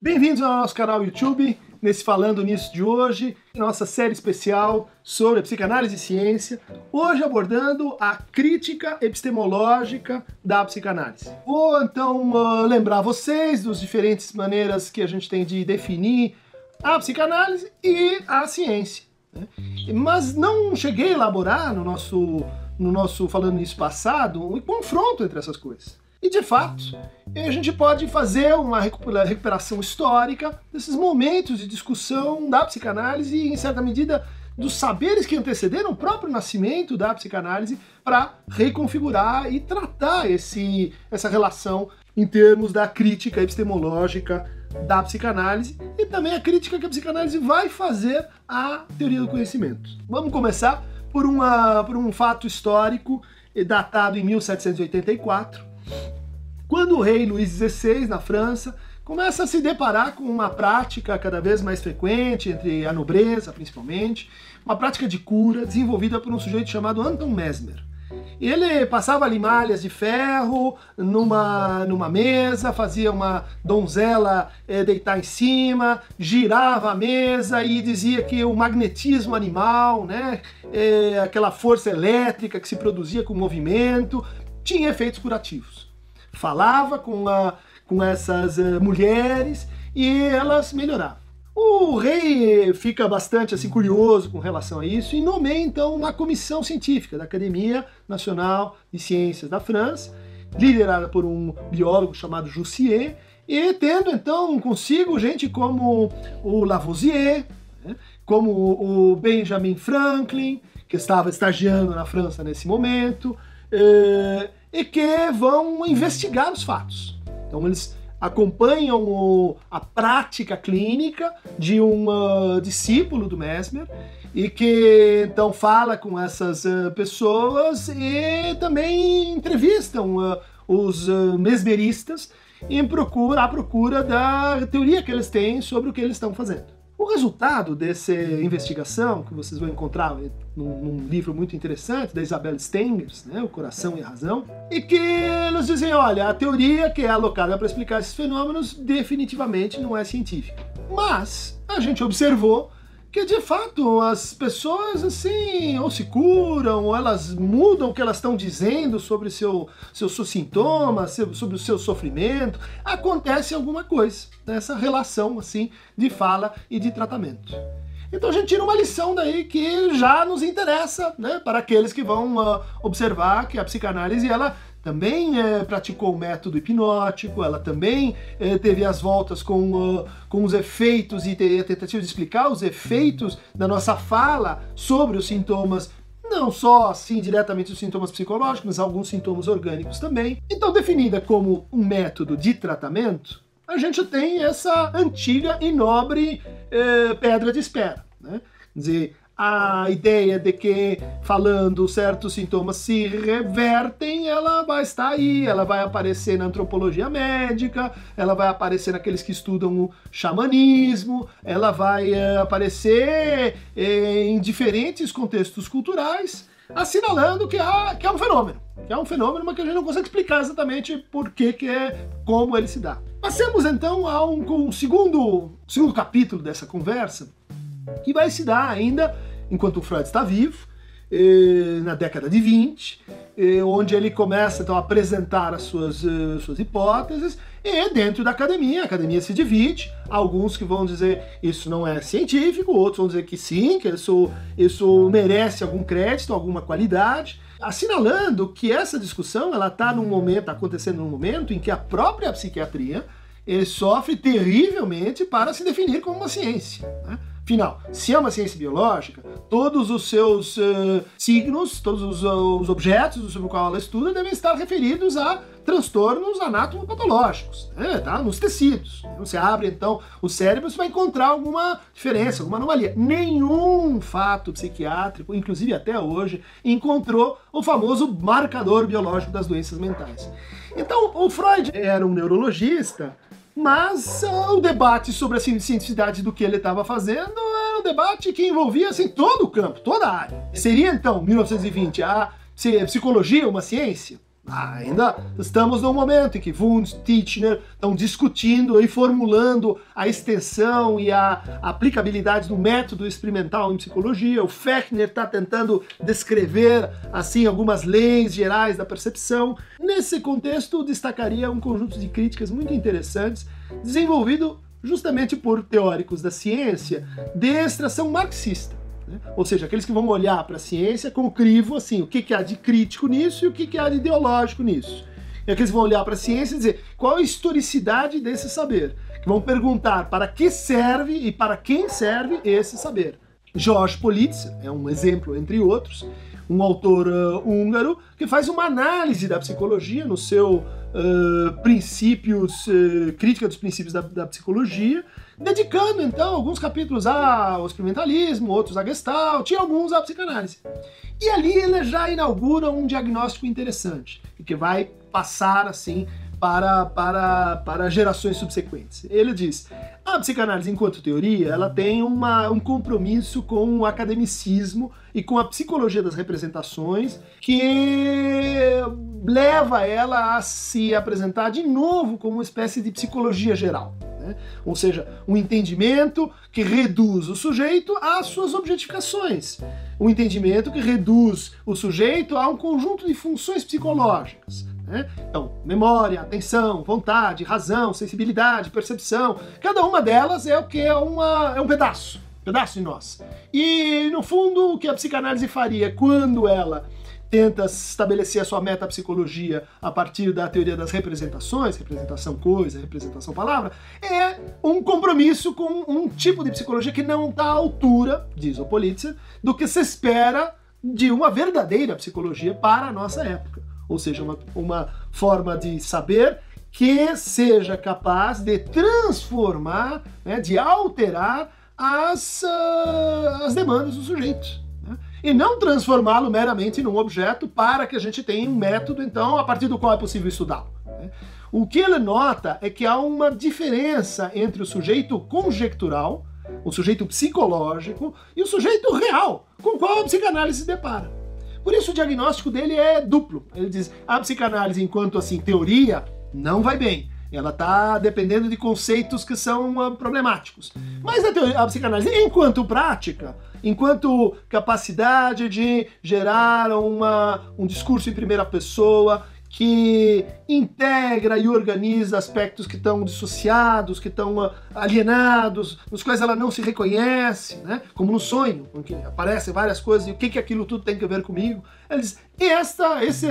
Bem-vindos ao nosso canal YouTube, nesse Falando Nisso de hoje, nossa série especial sobre psicanálise e ciência, hoje abordando a crítica epistemológica da psicanálise. Vou então uh, lembrar vocês das diferentes maneiras que a gente tem de definir a psicanálise e a ciência. Né? Mas não cheguei a elaborar no nosso, no nosso Falando Nisso passado um confronto entre essas coisas. E de fato, a gente pode fazer uma recuperação histórica desses momentos de discussão da psicanálise e, em certa medida, dos saberes que antecederam o próprio nascimento da psicanálise para reconfigurar e tratar esse, essa relação em termos da crítica epistemológica da psicanálise e também a crítica que a psicanálise vai fazer à teoria do conhecimento. Vamos começar por, uma, por um fato histórico datado em 1784, quando o rei Luís XVI, na França, começa a se deparar com uma prática cada vez mais frequente entre a nobreza, principalmente, uma prática de cura desenvolvida por um sujeito chamado Anton Mesmer. Ele passava limalhas de ferro numa, numa mesa, fazia uma donzela é, deitar em cima, girava a mesa e dizia que o magnetismo animal, né, é, aquela força elétrica que se produzia com o movimento, tinha efeitos curativos falava com, a, com essas uh, mulheres e elas melhoravam. O rei fica bastante assim curioso com relação a isso e nomeia então uma comissão científica da Academia Nacional de Ciências da França, liderada por um biólogo chamado Jussier, e tendo então consigo gente como o Lavoisier, né, como o Benjamin Franklin, que estava estagiando na França nesse momento, eh, e que vão investigar os fatos. Então eles acompanham o, a prática clínica de um uh, discípulo do Mesmer e que então fala com essas uh, pessoas e também entrevistam uh, os mesmeristas em procura, à procura da teoria que eles têm sobre o que eles estão fazendo. O resultado dessa investigação, que vocês vão encontrar num, num livro muito interessante da Isabel Stengers, né, O Coração e a Razão, e que eles dizem, olha, a teoria que é alocada para explicar esses fenômenos definitivamente não é científica. Mas a gente observou que de fato as pessoas assim ou se curam ou elas mudam o que elas estão dizendo sobre seu, seus, seus sintomas, sobre o seu sofrimento, acontece alguma coisa nessa relação assim de fala e de tratamento. Então a gente tira uma lição daí que já nos interessa, né, para aqueles que vão uh, observar que a psicanálise ela também é, praticou o método hipnótico, ela também é, teve as voltas com, uh, com os efeitos e a tentativa de explicar os efeitos da nossa fala sobre os sintomas não só assim diretamente os sintomas psicológicos, mas alguns sintomas orgânicos também. Então, definida como um método de tratamento, a gente tem essa antiga e nobre eh, pedra de espera. Né? Quer dizer, a ideia de que falando certos sintomas se revertem, ela vai estar aí, ela vai aparecer na antropologia médica, ela vai aparecer naqueles que estudam o xamanismo, ela vai é, aparecer é, em diferentes contextos culturais, assinalando que, há, que é um fenômeno. Que é um fenômeno, mas que a gente não consegue explicar exatamente por que, que é, como ele se dá. Passemos então a um, um segundo, segundo capítulo dessa conversa, que vai se dar ainda enquanto o Freud está vivo, na década de 20, onde ele começa então a apresentar as suas, eh, suas hipóteses, e dentro da academia, a academia se divide, alguns que vão dizer isso não é científico, outros vão dizer que sim, que isso, isso merece algum crédito, alguma qualidade, assinalando que essa discussão ela está num momento, tá acontecendo num momento em que a própria psiquiatria sofre terrivelmente para se definir como uma ciência. Né? Final, se é uma ciência biológica, todos os seus uh, signos, todos os, uh, os, objetos sobre os quais ela estuda devem estar referidos a transtornos anatomopatológicos, né, tá? nos tecidos. Você abre então o cérebro, você vai encontrar alguma diferença, alguma anomalia. Nenhum fato psiquiátrico, inclusive até hoje, encontrou o famoso marcador biológico das doenças mentais. Então, o Freud era um neurologista mas uh, o debate sobre a cientificidade do que ele estava fazendo era um debate que envolvia assim, todo o campo, toda a área. Seria então, 1920, a psicologia uma ciência? Ainda estamos num momento em que Wundt, Titchener estão discutindo e formulando a extensão e a aplicabilidade do método experimental em psicologia. O Fechner está tentando descrever assim algumas leis gerais da percepção. Nesse contexto, destacaria um conjunto de críticas muito interessantes desenvolvido justamente por teóricos da ciência de extração marxista. Né? Ou seja, aqueles que vão olhar para a ciência com crivo, assim, o que, que há de crítico nisso e o que, que há de ideológico nisso. E aqueles vão olhar para a ciência e dizer qual a historicidade desse saber. Que vão perguntar para que serve e para quem serve esse saber. George Politzer é um exemplo, entre outros, um autor uh, húngaro que faz uma análise da psicologia no seu princípios, uh, crítica dos princípios da, da psicologia, dedicando então alguns capítulos ao experimentalismo, outros a Gestalt e alguns à psicanálise. E ali ele já inaugura um diagnóstico interessante, que vai passar assim para, para, para gerações subsequentes. Ele diz: a psicanálise, enquanto teoria, ela tem uma, um compromisso com o academicismo e com a psicologia das representações que leva ela a se apresentar de novo como uma espécie de psicologia geral. Né? Ou seja, um entendimento que reduz o sujeito às suas objetificações. Um entendimento que reduz o sujeito a um conjunto de funções psicológicas. Né? Então, memória, atenção, vontade, razão, sensibilidade, percepção, cada uma delas é o que é, uma, é um pedaço, pedaço de nós. E no fundo, o que a psicanálise faria quando ela tenta estabelecer a sua metapsicologia a partir da teoria das representações, representação coisa, representação palavra, é um compromisso com um tipo de psicologia que não está à altura, diz o Politzer, do que se espera de uma verdadeira psicologia para a nossa época ou seja, uma, uma forma de saber que seja capaz de transformar, né, de alterar as, uh, as demandas do sujeito. Né? E não transformá-lo meramente num objeto para que a gente tenha um método, então, a partir do qual é possível estudá-lo. Né? O que ele nota é que há uma diferença entre o sujeito conjectural, o sujeito psicológico e o sujeito real, com o qual a psicanálise se depara. Por isso o diagnóstico dele é duplo. Ele diz: a psicanálise, enquanto assim teoria, não vai bem. Ela está dependendo de conceitos que são uh, problemáticos. Mas a, teoria, a psicanálise, enquanto prática, enquanto capacidade de gerar uma, um discurso em primeira pessoa, que integra e organiza aspectos que estão dissociados, que estão ah, alienados, nos quais ela não se reconhece, né? como no sonho, em que aparecem várias coisas e o que, que aquilo tudo tem a ver comigo. Ela diz, esta, esse,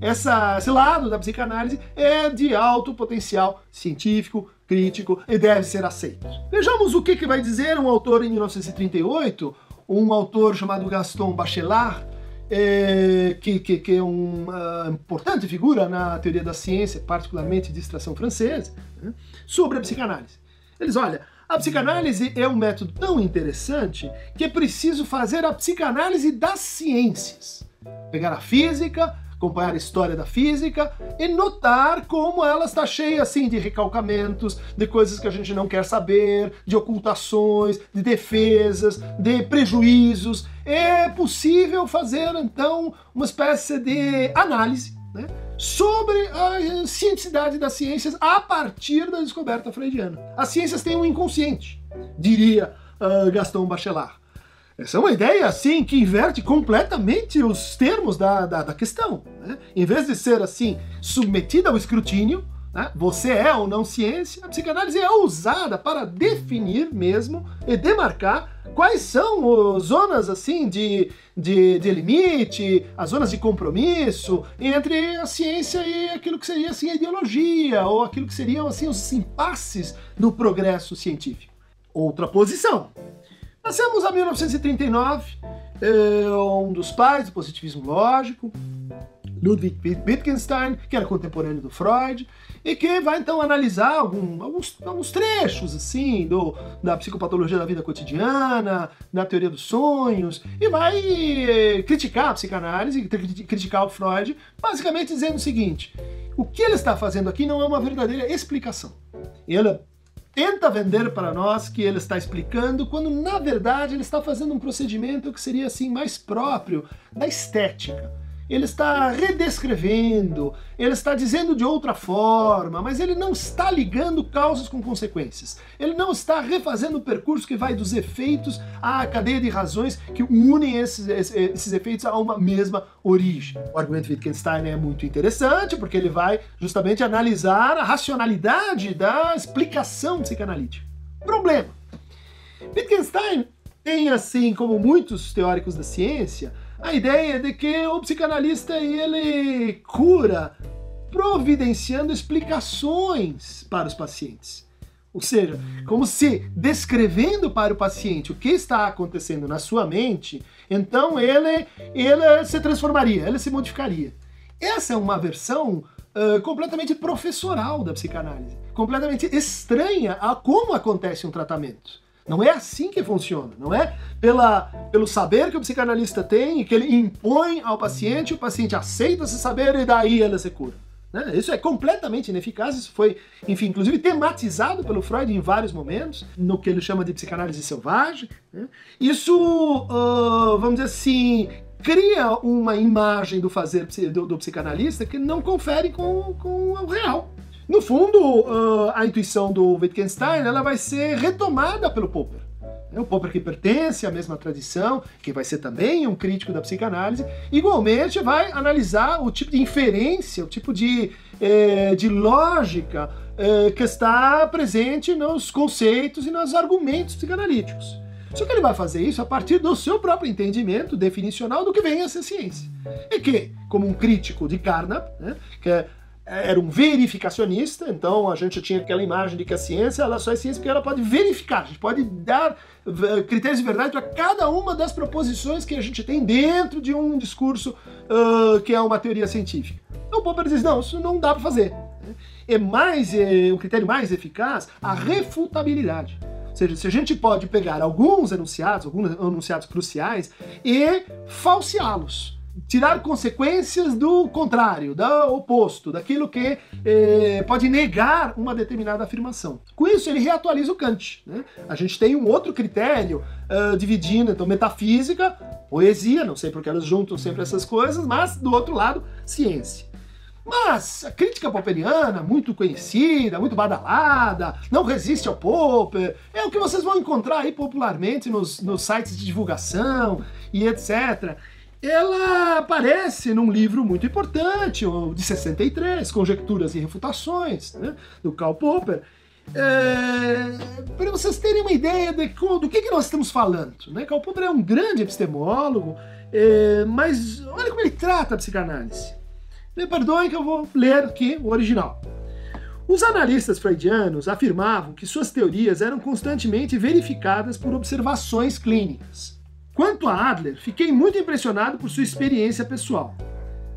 essa, esse lado da psicanálise é de alto potencial científico, crítico e deve ser aceito. Vejamos o que, que vai dizer um autor em 1938, um autor chamado Gaston Bachelard, é, que, que, que, é uma importante figura na teoria da ciência, particularmente de extração francesa, né, sobre a psicanálise. Eles, olha, a psicanálise é um método tão interessante que é preciso fazer a psicanálise das ciências. Pegar a física, acompanhar a história da física e notar como ela está cheia assim de recalcamentos, de coisas que a gente não quer saber, de ocultações, de defesas, de prejuízos. É possível fazer então uma espécie de análise né, sobre a cientificidade das ciências a partir da descoberta freudiana. As ciências têm um inconsciente, diria uh, Gaston Bachelard. Essa é uma ideia, assim, que inverte completamente os termos da, da, da questão. Né? Em vez de ser, assim, submetida ao escrutínio, né? você é ou não ciência, a psicanálise é usada para definir mesmo e demarcar quais são as zonas, assim, de, de, de limite, as zonas de compromisso entre a ciência e aquilo que seria, assim, a ideologia, ou aquilo que seriam, assim, os impasses do progresso científico. Outra posição, Passamos a 1939, é, um dos pais do positivismo lógico, Ludwig Wittgenstein, que era contemporâneo do Freud, e que vai então analisar algum, alguns, alguns trechos assim do, da psicopatologia da vida cotidiana, da teoria dos sonhos, e vai eh, criticar a psicanálise, criticar o Freud, basicamente dizendo o seguinte: o que ele está fazendo aqui não é uma verdadeira explicação. Ele tenta vender para nós que ele está explicando, quando na verdade ele está fazendo um procedimento que seria assim mais próprio da estética. Ele está redescrevendo, ele está dizendo de outra forma, mas ele não está ligando causas com consequências. Ele não está refazendo o percurso que vai dos efeitos à cadeia de razões que unem esses, esses efeitos a uma mesma origem. O argumento Wittgenstein é muito interessante porque ele vai justamente analisar a racionalidade da explicação psicanalítica. Problema. Wittgenstein tem, assim como muitos teóricos da ciência, a ideia de que o psicanalista ele cura providenciando explicações para os pacientes. Ou seja, como se descrevendo para o paciente o que está acontecendo na sua mente, então ele, ele se transformaria, ele se modificaria. Essa é uma versão uh, completamente professoral da psicanálise, completamente estranha a como acontece um tratamento. Não é assim que funciona, não é pela, pelo saber que o psicanalista tem e que ele impõe ao paciente, o paciente aceita esse saber e daí ele se cura. Né? Isso é completamente ineficaz, isso foi, enfim, inclusive tematizado pelo Freud em vários momentos, no que ele chama de psicanálise selvagem. Né? Isso, uh, vamos dizer assim, cria uma imagem do fazer do, do psicanalista que não confere com, com o real. No fundo, uh, a intuição do Wittgenstein ela vai ser retomada pelo Popper. É o Popper que pertence à mesma tradição, que vai ser também um crítico da psicanálise, igualmente vai analisar o tipo de inferência, o tipo de, eh, de lógica eh, que está presente nos conceitos e nos argumentos psicanalíticos. Só que ele vai fazer isso a partir do seu próprio entendimento definicional do que vem a ser ciência. E que, como um crítico de Carnap, né, que é era um verificacionista, então a gente tinha aquela imagem de que a ciência ela só é ciência porque ela pode verificar, a gente pode dar eh, critérios de verdade para cada uma das proposições que a gente tem dentro de um discurso uh, que é uma teoria científica. Então o Popper diz, não, isso não dá para fazer. É mais, é, o critério mais eficaz, a refutabilidade. Ou seja, se a gente pode pegar alguns enunciados, alguns enunciados cruciais e falseá-los tirar consequências do contrário, do oposto, daquilo que eh, pode negar uma determinada afirmação. Com isso, ele reatualiza o Kant. Né? A gente tem um outro critério uh, dividindo, então, metafísica, poesia, não sei porque elas juntam sempre essas coisas, mas, do outro lado, ciência. Mas a crítica popperiana, muito conhecida, muito badalada, não resiste ao Popper, é o que vocês vão encontrar aí popularmente nos, nos sites de divulgação e etc ela aparece num livro muito importante, de 63, Conjecturas e Refutações, né, do Karl Popper. É, para vocês terem uma ideia de, do que, que nós estamos falando. Né? Karl Popper é um grande epistemólogo, é, mas olha como ele trata a psicanálise. Me perdoem que eu vou ler aqui o original. Os analistas freudianos afirmavam que suas teorias eram constantemente verificadas por observações clínicas. Quanto a Adler, fiquei muito impressionado por sua experiência pessoal.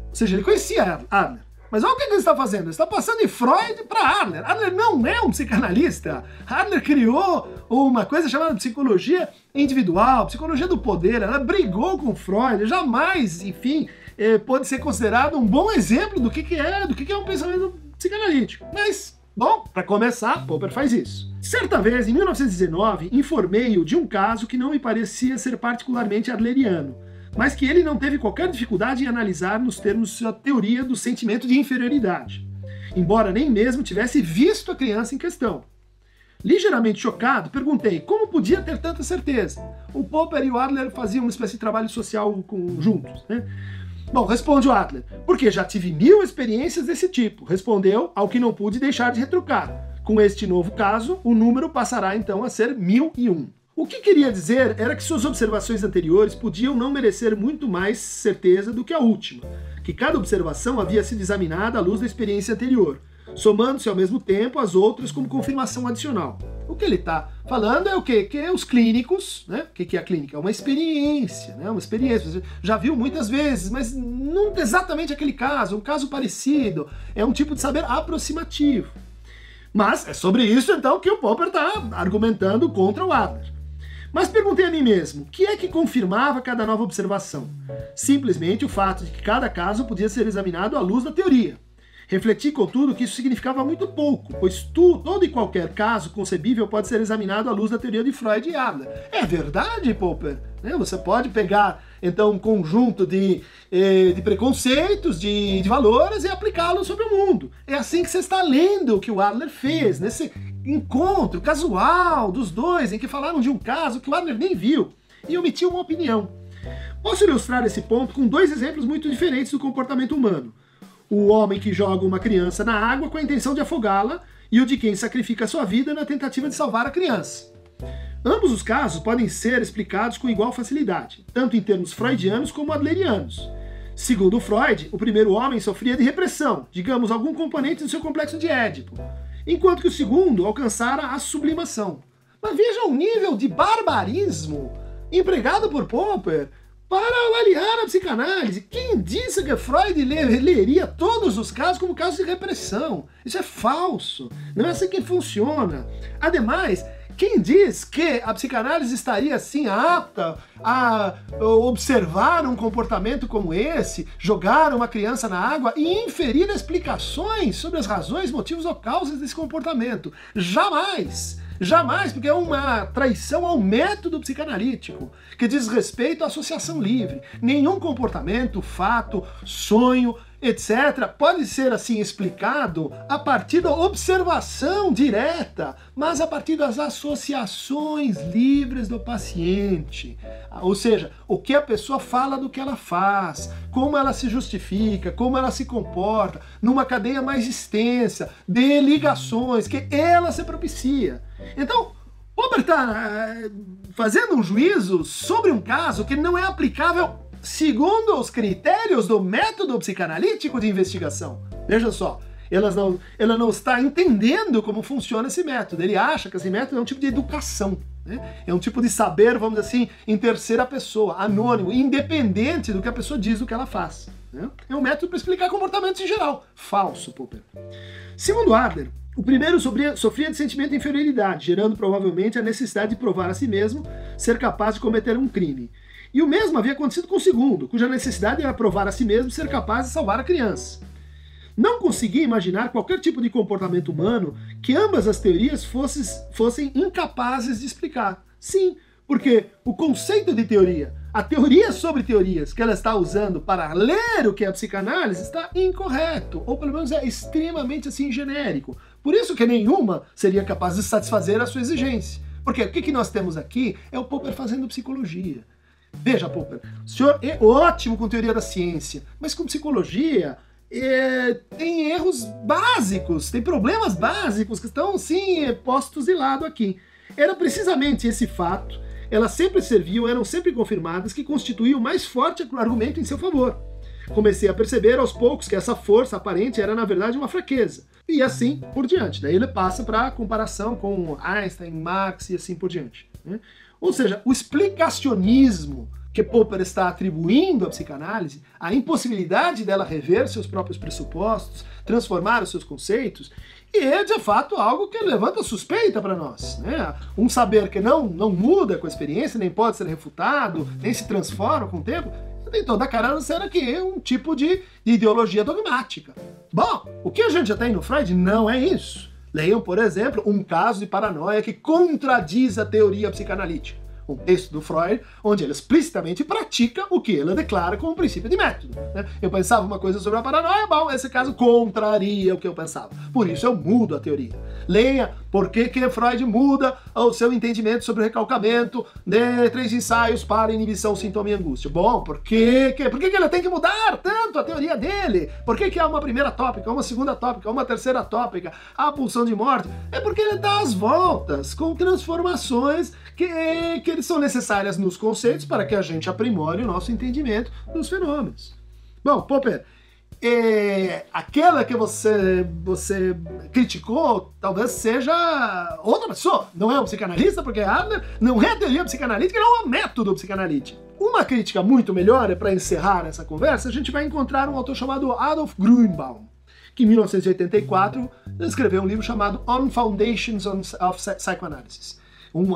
Ou seja, ele conhecia Adler. Mas olha o que ele está fazendo. Ele está passando de Freud para Adler. Adler não é um psicanalista. Adler criou uma coisa chamada psicologia individual, psicologia do poder. Ela brigou com Freud. Jamais, enfim, eh, pode ser considerado um bom exemplo do que, é, do que é um pensamento psicanalítico. Mas Bom, para começar, Popper faz isso. Certa vez, em 1919, informei-o de um caso que não me parecia ser particularmente adleriano, mas que ele não teve qualquer dificuldade em analisar nos termos de sua teoria do sentimento de inferioridade, embora nem mesmo tivesse visto a criança em questão. Ligeiramente chocado, perguntei como podia ter tanta certeza. O Popper e o Adler faziam uma espécie de trabalho social juntos, né? Bom, responde o Adler. Porque já tive mil experiências desse tipo. Respondeu ao que não pude deixar de retrucar. Com este novo caso, o número passará então a ser mil e um. O que queria dizer era que suas observações anteriores podiam não merecer muito mais certeza do que a última, que cada observação havia sido examinada à luz da experiência anterior, somando-se ao mesmo tempo as outras como confirmação adicional. O que ele está falando é o quê? Que é os clínicos, né? O que é a clínica? É uma experiência, né? Uma experiência. Você já viu muitas vezes, mas nunca exatamente aquele caso, um caso parecido. É um tipo de saber aproximativo. Mas é sobre isso então que o Popper está argumentando contra o Adler. Mas perguntei a mim mesmo, o que é que confirmava cada nova observação? Simplesmente o fato de que cada caso podia ser examinado à luz da teoria. Refleti, contudo, que isso significava muito pouco, pois tu, todo e qualquer caso concebível pode ser examinado à luz da teoria de Freud e Adler. É verdade, Popper? Né? Você pode pegar, então, um conjunto de, eh, de preconceitos, de, de valores e aplicá-los sobre o mundo. É assim que você está lendo o que o Adler fez, nesse encontro casual dos dois, em que falaram de um caso que o Adler nem viu e omitiu uma opinião. Posso ilustrar esse ponto com dois exemplos muito diferentes do comportamento humano. O homem que joga uma criança na água com a intenção de afogá-la e o de quem sacrifica sua vida na tentativa de salvar a criança. Ambos os casos podem ser explicados com igual facilidade, tanto em termos freudianos como adlerianos. Segundo Freud, o primeiro homem sofria de repressão, digamos, algum componente do seu complexo de Édipo, enquanto que o segundo alcançara a sublimação. Mas veja o nível de barbarismo empregado por Popper para avaliar a psicanálise. Quem disse que Freud leria todos os casos como casos de repressão? Isso é falso. Não é assim que funciona. Ademais, quem diz que a psicanálise estaria assim apta a observar um comportamento como esse, jogar uma criança na água e inferir explicações sobre as razões, motivos ou causas desse comportamento? Jamais! Jamais, porque é uma traição ao método psicanalítico, que diz respeito à associação livre. Nenhum comportamento, fato, sonho, etc., pode ser assim explicado a partir da observação direta, mas a partir das associações livres do paciente. Ou seja, o que a pessoa fala do que ela faz, como ela se justifica, como ela se comporta, numa cadeia mais extensa de ligações que ela se propicia. Então, Popper está eh, fazendo um juízo sobre um caso que não é aplicável segundo os critérios do método psicanalítico de investigação. Veja só, ela não, ela não está entendendo como funciona esse método. Ele acha que esse método é um tipo de educação. Né? É um tipo de saber, vamos dizer assim, em terceira pessoa, anônimo, independente do que a pessoa diz, do que ela faz. Né? É um método para explicar comportamentos em geral. Falso, Popper. Segundo Adler, o primeiro sofria, sofria de sentimento de inferioridade, gerando provavelmente a necessidade de provar a si mesmo ser capaz de cometer um crime. E o mesmo havia acontecido com o segundo, cuja necessidade era provar a si mesmo ser capaz de salvar a criança. Não conseguia imaginar qualquer tipo de comportamento humano que ambas as teorias fossem, fossem incapazes de explicar. Sim, porque o conceito de teoria, a teoria sobre teorias que ela está usando para ler o que é a psicanálise está incorreto, ou pelo menos é extremamente assim genérico. Por isso que nenhuma seria capaz de satisfazer a sua exigência. Porque o que nós temos aqui é o Popper fazendo psicologia. Veja, Popper, o senhor é ótimo com teoria da ciência, mas com psicologia é, tem erros básicos, tem problemas básicos que estão, sim, postos de lado aqui. Era precisamente esse fato, elas sempre serviam, eram sempre confirmadas, que constituía o mais forte argumento em seu favor. Comecei a perceber aos poucos que essa força aparente era, na verdade, uma fraqueza. E assim por diante. Daí ele passa para a comparação com Einstein, Marx e assim por diante. Né? Ou seja, o explicacionismo que Popper está atribuindo à psicanálise, a impossibilidade dela rever seus próprios pressupostos, transformar os seus conceitos, e é de fato algo que levanta suspeita para nós. Né? Um saber que não, não muda com a experiência, nem pode ser refutado, nem se transforma com o tempo, tem toda a cara cena que é um tipo de ideologia dogmática. Bom, o que a gente já tem no Freud não é isso. Leiam, por exemplo, um caso de paranoia que contradiz a teoria psicanalítica um texto do Freud, onde ele explicitamente pratica o que ele declara como princípio de método. Né? Eu pensava uma coisa sobre a paranoia, bom, esse caso contraria o que eu pensava. Por isso eu mudo a teoria. Leia por que, que Freud muda o seu entendimento sobre o recalcamento de três ensaios para inibição, sintoma e angústia. Bom, por que, que, por que, que ele tem que mudar tanto a teoria dele? Por que, que há uma primeira tópica, uma segunda tópica, uma terceira tópica, a pulsão de morte? É porque ele dá as voltas com transformações que, que são necessárias nos conceitos para que a gente aprimore o nosso entendimento dos fenômenos. Bom, Popper, é, aquela que você, você criticou talvez seja outra pessoa. Não é um psicanalista, porque Adler não é teoria psicanalítica, não é um método psicanalítico. Uma crítica muito melhor, é para encerrar essa conversa, a gente vai encontrar um autor chamado Adolf Grünbaum, que em 1984 escreveu um livro chamado On Foundations of Psychoanalysis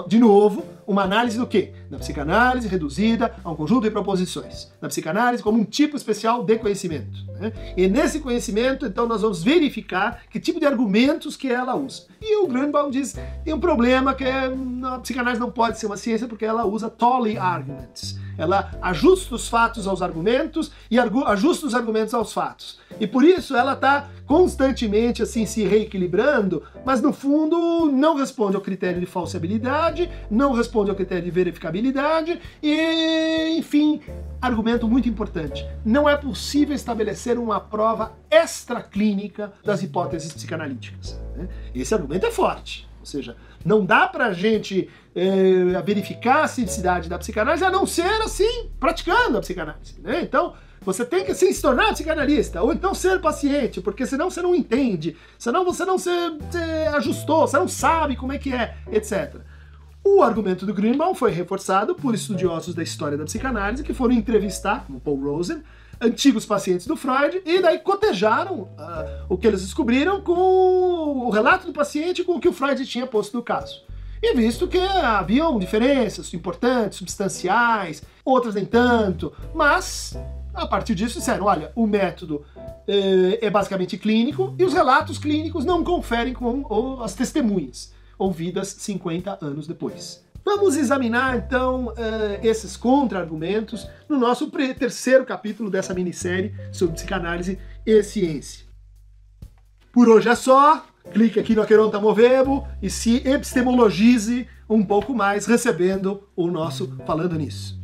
de novo, uma análise do quê? Da psicanálise reduzida a um conjunto de proposições. Da psicanálise como um tipo especial de conhecimento. Né? E nesse conhecimento, então, nós vamos verificar que tipo de argumentos que ela usa. E o Grunbaum diz tem um problema que é, a psicanálise não pode ser uma ciência porque ela usa Tolley arguments. Ela ajusta os fatos aos argumentos e ajusta os argumentos aos fatos. E por isso ela está constantemente assim se reequilibrando, mas no fundo não responde ao critério de falsibilidade, não responde ao critério de verificabilidade e, enfim, argumento muito importante. Não é possível estabelecer uma prova extraclínica das hipóteses psicanalíticas. Né? Esse argumento é forte. Ou seja, não dá pra gente é, verificar a cientificidade da psicanálise a não ser assim, praticando a psicanálise. Né? Então, você tem que assim, se tornar psicanalista, ou então ser paciente, porque senão você não entende, senão você não se, se ajustou, você não sabe como é que é, etc. O argumento do Greenbaum foi reforçado por estudiosos da história da psicanálise que foram entrevistar, como Paul Rosen, antigos pacientes do Freud e daí cotejaram uh, o que eles descobriram com o relato do paciente com o que o Freud tinha posto no caso. E visto que haviam diferenças importantes, substanciais, outras nem tanto, mas a partir disso disseram, olha, o método eh, é basicamente clínico e os relatos clínicos não conferem com as testemunhas, ouvidas 50 anos depois. Vamos examinar então uh, esses contra-argumentos no nosso terceiro capítulo dessa minissérie sobre psicanálise e ciência. Por hoje é só. Clique aqui no Aqueronta Movebo e se epistemologize um pouco mais recebendo o nosso Falando Nisso.